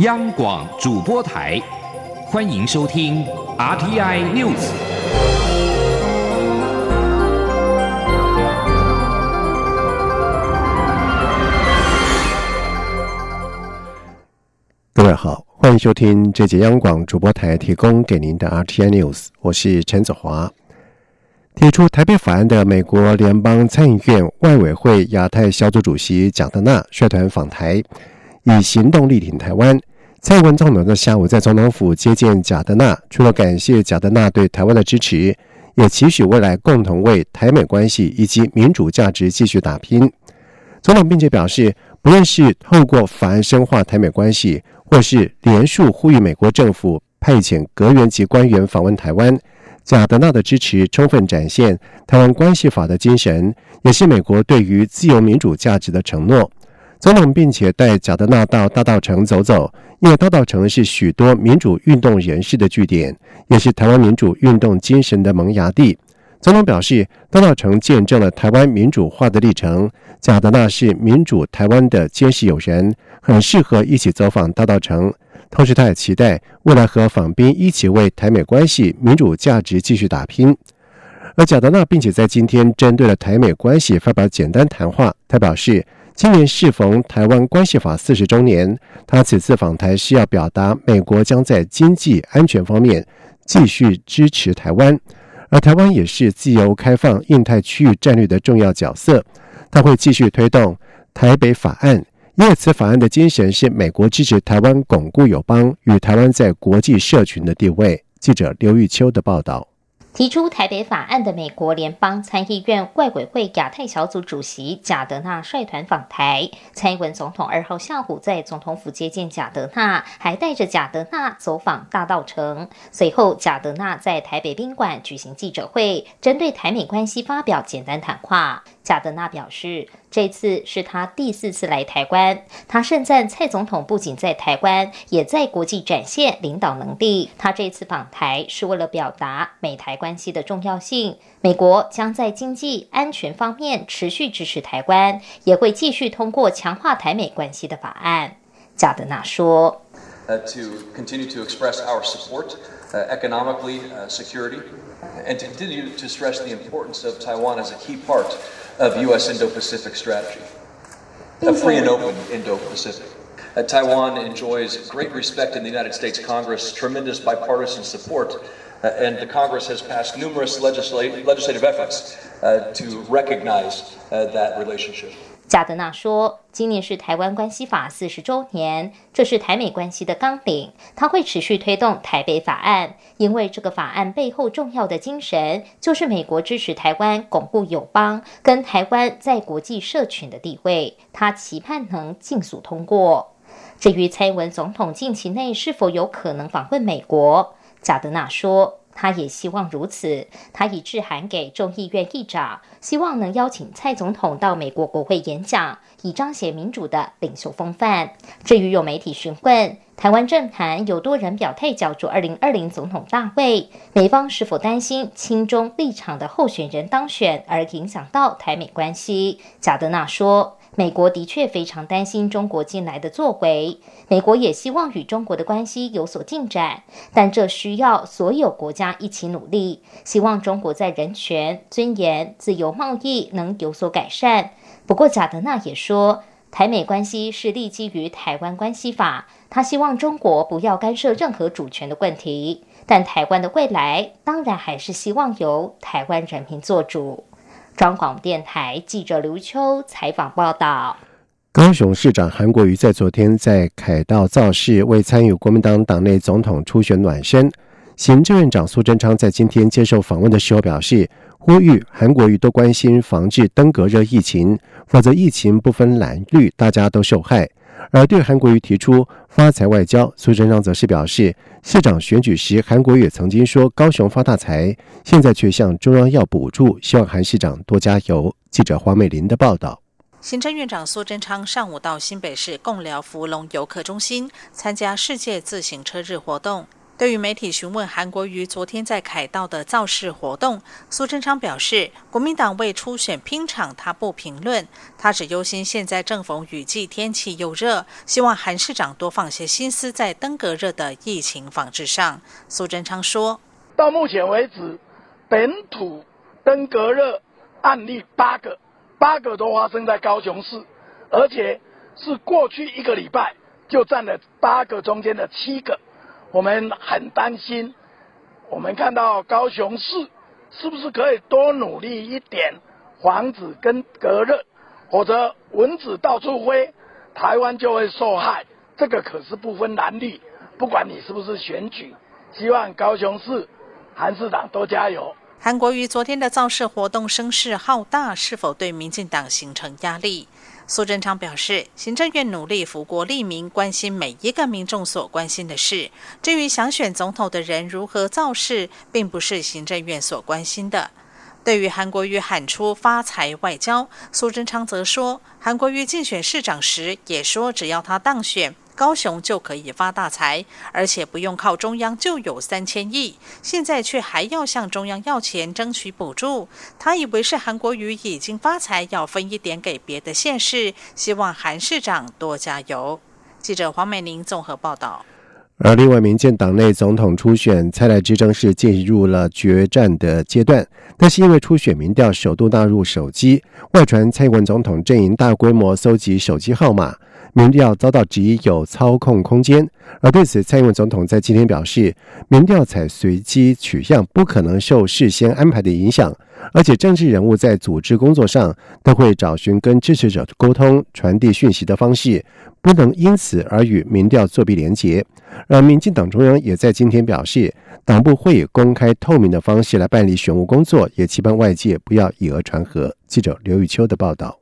央广主播台，欢迎收听 RTI News。各位好，欢迎收听这节央广主播台提供给您的 RTI News，我是陈子华。提出台北法案的美国联邦参议院外委会亚太小组主席贾德纳率团访台，以行动力挺台湾。蔡英文总统在下午在总统府接见贾德纳，除了感谢贾德纳对台湾的支持，也期许未来共同为台美关系以及民主价值继续打拼。总统并且表示，不论是透过法案深化台美关系，或是连署呼吁美国政府派遣阁员级官员访问台湾。贾德纳的支持充分展现台湾关系法的精神，也是美国对于自由民主价值的承诺。总统并且带贾德纳到大道城走走，因为大道城是许多民主运动人士的据点，也是台湾民主运动精神的萌芽地。总统表示，大道城见证了台湾民主化的历程。贾德纳是民主台湾的坚实友人，很适合一起走访大道城。同时，他也期待未来和访宾一起为台美关系、民主价值继续打拼。而贾德纳并且在今天针对了台美关系发表简单谈话。他表示，今年适逢台湾关系法四十周年，他此次访台是要表达美国将在经济安全方面继续支持台湾，而台湾也是自由开放印太区域战略的重要角色。他会继续推动台北法案。因为此法案的精神是美国支持台湾巩固友邦与台湾在国际社群的地位。记者刘玉秋的报道。提出台北法案的美国联邦参议院外委会亚太小组主席贾德纳率团访台，蔡英文总统二号下午在总统府接见贾德纳，还带着贾德纳走访大道城。随后，贾德纳在台北宾馆举行记者会，针对台美关系发表简单谈话。贾德纳表示，这次是他第四次来台湾。他盛赞蔡总统不仅在台湾，也在国际展现领导能力。他这次访台是为了表达美台关系的重要性。美国将在经济安全方面持续支持台湾，也会继续通过强化台美关系的法案。贾德纳说。uh, to continue to express our support uh, economically, uh, security, and to continue to stress the importance of Taiwan as a key part of U.S. Indo-Pacific strategy, a free and open Indo-Pacific. Uh, Taiwan enjoys great respect in the United States Congress, tremendous bipartisan support, uh, and the Congress has passed numerous legislative efforts uh, to recognize that relationship. 加德纳说：“今年是台湾关系法四十周年，这是台美关系的纲领。他会持续推动台北法案，因为这个法案背后重要的精神就是美国支持台湾巩固友邦跟台湾在国际社群的地位。他期盼能尽速通过。至于蔡英文总统近期内是否有可能访问美国，贾德纳说。”他也希望如此。他已致函给众议院议长，希望能邀请蔡总统到美国国会演讲，以彰显民主的领袖风范。至于有媒体询问台湾政坛有多人表态角逐二零二零总统大位，美方是否担心亲中立场的候选人当选而影响到台美关系？贾德纳说。美国的确非常担心中国近来的作为，美国也希望与中国的关系有所进展，但这需要所有国家一起努力。希望中国在人权、尊严、自由贸易能有所改善。不过，贾德纳也说，台美关系是立基于《台湾关系法》，他希望中国不要干涉任何主权的问题，但台湾的未来当然还是希望由台湾人民做主。中广电台记者刘秋采访报道：高雄市长韩国瑜在昨天在凯道造势，为参与国民党党内总统初选暖身。行政院长苏贞昌在今天接受访问的时候表示，呼吁韩国瑜多关心防治登革热疫情，否则疫情不分蓝绿，大家都受害。而对韩国瑜提出发财外交，苏贞昌则是表示，市长选举时韩国瑜曾经说高雄发大财，现在却向中央要补助，希望韩市长多加油。记者黄美玲的报道。行政院长苏贞昌上午到新北市共寮福隆游客中心参加世界自行车日活动。对于媒体询问韩国瑜昨天在凯道的造势活动，苏贞昌表示，国民党为初选拼场，他不评论。他只忧心现在正逢雨季，天气又热，希望韩市长多放些心思在登革热的疫情防治上。苏贞昌说：“到目前为止，本土登革热案例八个，八个都发生在高雄市，而且是过去一个礼拜就占了八个中间的七个。”我们很担心，我们看到高雄市是不是可以多努力一点，防止跟隔热，否则蚊子到处飞，台湾就会受害。这个可是不分男女，不管你是不是选举，希望高雄市韩市长多加油。韩国瑜昨天的造势活动声势浩大，是否对民进党形成压力？苏贞昌表示，行政院努力服国利民，关心每一个民众所关心的事。至于想选总统的人如何造势，并不是行政院所关心的。对于韩国瑜喊出发财外交，苏贞昌则说，韩国瑜竞选市长时也说，只要他当选。高雄就可以发大财，而且不用靠中央就有三千亿，现在却还要向中央要钱争取补助。他以为是韩国瑜已经发财，要分一点给别的县市，希望韩市长多加油。记者黄美玲综合报道。而另外，民进党内总统初选，蔡赖之争是进入了决战的阶段。但是因为初选民调首度纳入手机，外传蔡英文总统阵营大规模搜集手机号码。民调遭到质疑有操控空间，而对此，蔡英文总统在今天表示，民调采随机取样，不可能受事先安排的影响，而且政治人物在组织工作上都会找寻跟支持者沟通、传递讯息的方式，不能因此而与民调作弊连结。而民进党中央也在今天表示，党部会以公开透明的方式来办理选务工作，也期盼外界不要以讹传讹。记者刘玉秋的报道。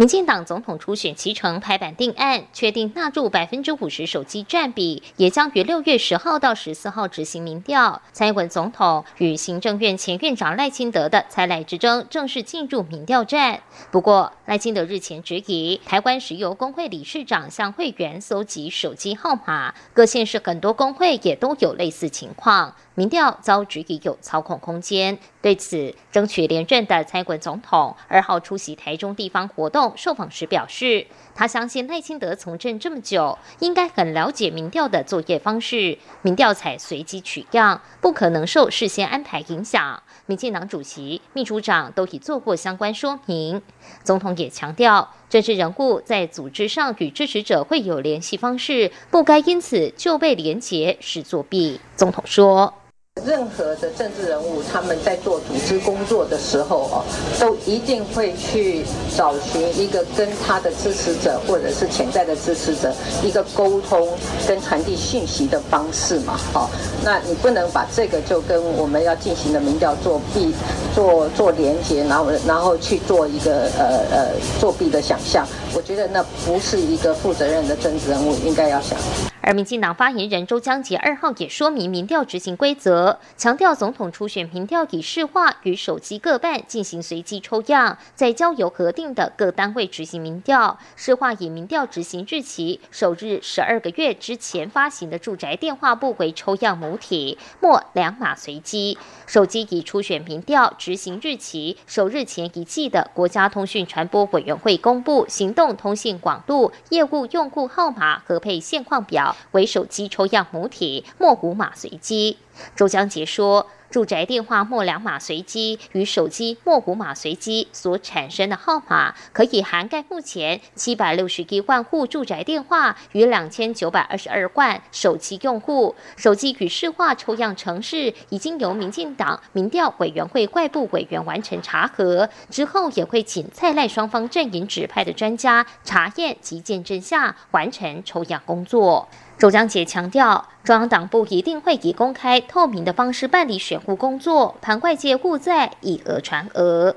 民进党总统初选期成拍板定案，确定纳入百分之五十手机占比，也将于六月十号到十四号执行民调。蔡英文总统与行政院前院长赖清德的蔡赖之争正式进入民调战。不过，赖清德日前质疑台湾石油工会理事长向会员搜集手机号码，各县市很多工会也都有类似情况。民调遭质疑有操控空间，对此争取连任的蔡总统二号出席台中地方活动受访时表示，他相信赖清德从政这么久，应该很了解民调的作业方式，民调采随机取样，不可能受事先安排影响。民进党主席、秘书长都已做过相关说明。总统也强调，政治人物在组织上与支持者会有联系方式，不该因此就被连结是作弊。总统说。任何的政治人物，他们在做组织工作的时候哦，都一定会去找寻一个跟他的支持者或者是潜在的支持者一个沟通跟传递信息的方式嘛，哦，那你不能把这个就跟我们要进行的民调作弊做做连接，然后然后去做一个呃呃作弊的想象，我觉得那不是一个负责任的政治人物应该要想。而民进党发言人周江杰二号也说明民调执行规则，强调总统初选民调以市话与手机各半进行随机抽样，在交由核定的各单位执行民调。市话以民调执行日期首日十二个月之前发行的住宅电话簿为抽样母体，末两码随机；手机以初选民调执行日期首日前一季的国家通讯传播委员会公布行动通信广度业务用户号码核配现况表。为手机抽样母体，末五码随机。周江杰说。住宅电话末两码随机与手机末五码随机所产生的号码，可以涵盖目前七百六十一万户住宅电话与两千九百二十二万手机用户。手机与市话抽样城市已经由民进党民调委员会外部委员完成查核，之后也会请蔡赖双方阵营指派的专家查验及见证下完成抽样工作。周江杰强调，中央党部一定会以公开透明的方式办理选务工作，盘外界勿再以讹传讹。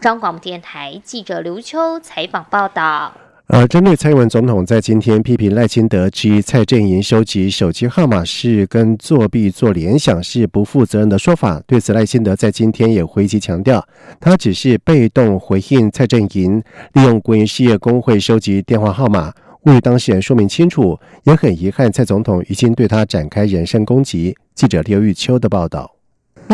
中央广播电台记者刘秋采访报道。呃针对蔡英文总统在今天批评赖清德及蔡正营收集手机号码是跟作弊做联想，是不负责任的说法。对此，赖清德在今天也回击强调，他只是被动回应蔡正营利用国营事业工会收集电话号码。呼吁当事人说明清楚，也很遗憾蔡总统已经对他展开人身攻击。记者刘玉秋的报道。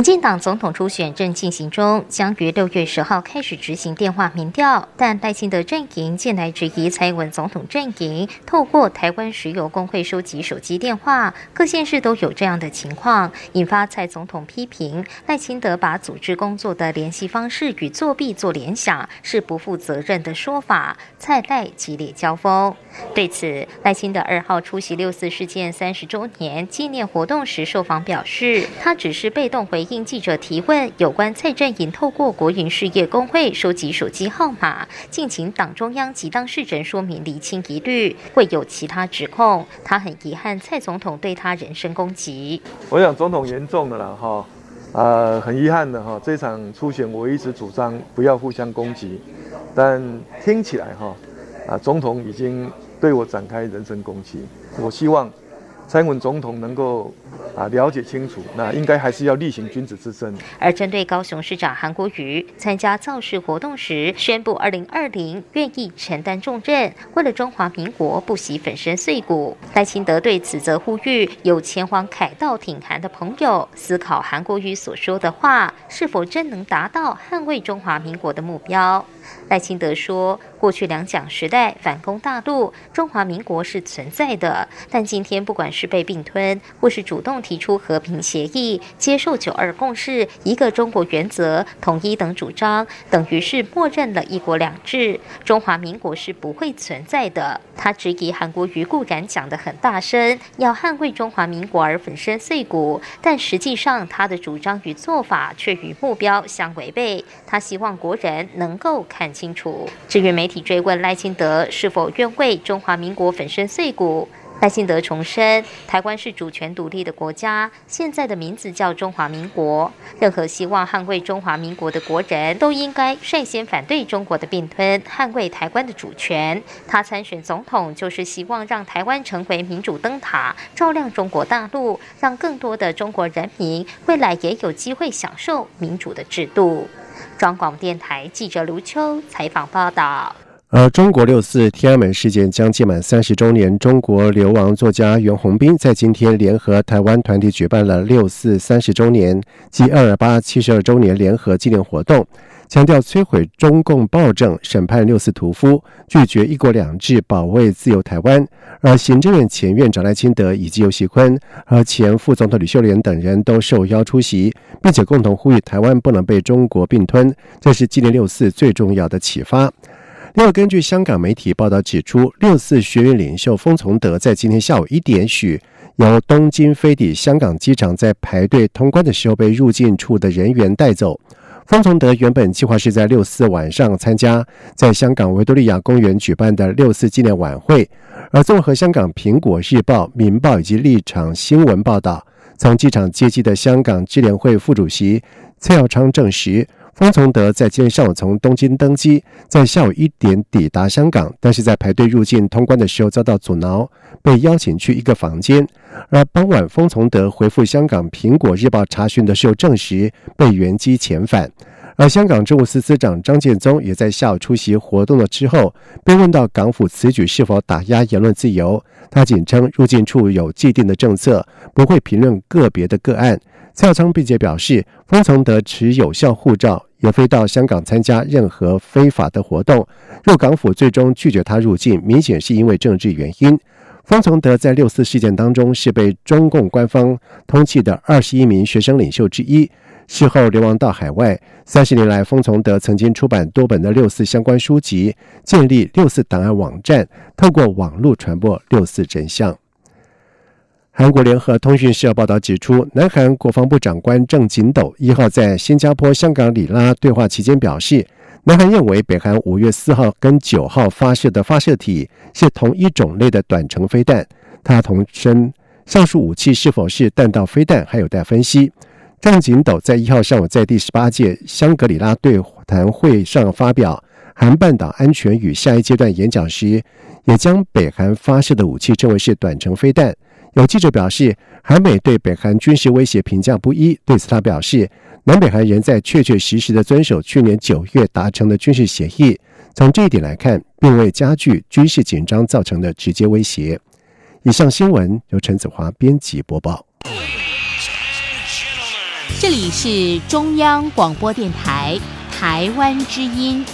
民进党总统初选正进行中，将于六月十号开始执行电话民调。但赖清德阵营近来质疑蔡英文总统阵营透过台湾石油工会收集手机电话，各县市都有这样的情况，引发蔡总统批评赖清德把组织工作的联系方式与作弊做联想，是不负责任的说法。蔡赖激烈交锋。对此，赖清德二号出席六四事件三十周年纪念活动时受访表示，他只是被动回。应记者提问，有关蔡振营透过国营事业工会收集手机号码，敬请党中央及当事人说明厘清疑虑，会有其他指控。他很遗憾蔡总统对他人身攻击。我想总统严重的了哈，呃，很遗憾的哈，这场初选我一直主张不要互相攻击，但听起来哈，啊，总统已经对我展开人身攻击。我希望。蔡文总统能够啊了解清楚，那应该还是要力行君子之身。而针对高雄市长韩国瑜参加造势活动时宣布，二零二零愿意承担重任，为了中华民国不惜粉身碎骨。赖清德对此则呼吁有前往凯道挺韩的朋友，思考韩国瑜所说的话是否真能达到捍卫中华民国的目标。赖清德说：“过去两蒋时代反攻大陆，中华民国是存在的。但今天，不管是被并吞，或是主动提出和平协议、接受九二共识、一个中国原则、统一等主张，等于是默认了一国两制。中华民国是不会存在的。”他质疑韩国瑜固然讲得很大声，要捍卫中华民国而粉身碎骨，但实际上他的主张与做法却与目标相违背。他希望国人能够。看清楚。至于媒体追问赖清德是否愿为中华民国粉身碎骨，赖清德重申，台湾是主权独立的国家，现在的名字叫中华民国。任何希望捍卫中华民国的国人都应该率先反对中国的并吞，捍卫台湾的主权。他参选总统就是希望让台湾成为民主灯塔，照亮中国大陆，让更多的中国人民未来也有机会享受民主的制度。中广电台记者卢秋采访报道。而中国六四天安门事件将届满三十周年，中国流亡作家袁宏斌在今天联合台湾团体举办了六四三十周年及二二八七十二周年联合纪念活动，强调摧毁中共暴政、审判六四屠夫、拒绝一国两制、保卫自由台湾。而行政院前院长赖清德以及尤锡坤和前副总统吕秀莲等人都受邀出席，并且共同呼吁台湾不能被中国并吞，这是纪念六四最重要的启发。另外，根据香港媒体报道指出，六四学院领袖封从德在今天下午一点许由东京飞抵香港机场，在排队通关的时候被入境处的人员带走。封从德原本计划是在六四晚上参加在香港维多利亚公园举办的六四纪念晚会，而综合香港《苹果日报》、《明报》以及立场新闻报道，从机场接机的香港支联会副主席蔡耀昌证实。封从德在今天上午从东京登机，在下午一点抵达香港，但是在排队入境通关的时候遭到阻挠，被邀请去一个房间。而傍晚，封从德回复香港《苹果日报》查询的时候，证实被原机遣返。而香港政务司司长张建宗也在下午出席活动了之后，被问到港府此举是否打压言论自由，他仅称入境处有既定的政策，不会评论个别的个案。蔡昌并且表示，封从德持有效护照。也非到香港参加任何非法的活动。若港府最终拒绝他入境，明显是因为政治原因。封从德在六四事件当中是被中共官方通缉的二十一名学生领袖之一，事后流亡到海外。三十年来，封从德曾经出版多本的六四相关书籍，建立六四档案网站，透过网络传播六四真相。韩国联合通讯社报道指出，南韩国防部长官郑景斗一号在新加坡、香港里拉对话期间表示，南韩认为北韩五月四号跟九号发射的发射体是同一种类的短程飞弹。他同声，上述武器是否是弹道飞弹还有待分析。郑景斗在一号上午在第十八届香格里拉对谈会上发表韩半岛安全与下一阶段演讲时，也将北韩发射的武器称为是短程飞弹。有记者表示，韩美对北韩军事威胁评价不一。对此，他表示，南北韩仍在确确实实的遵守去年九月达成的军事协议。从这一点来看，并未加剧军事紧张造成的直接威胁。以上新闻由陈子华编辑播报。这里是中央广播电台台湾之音。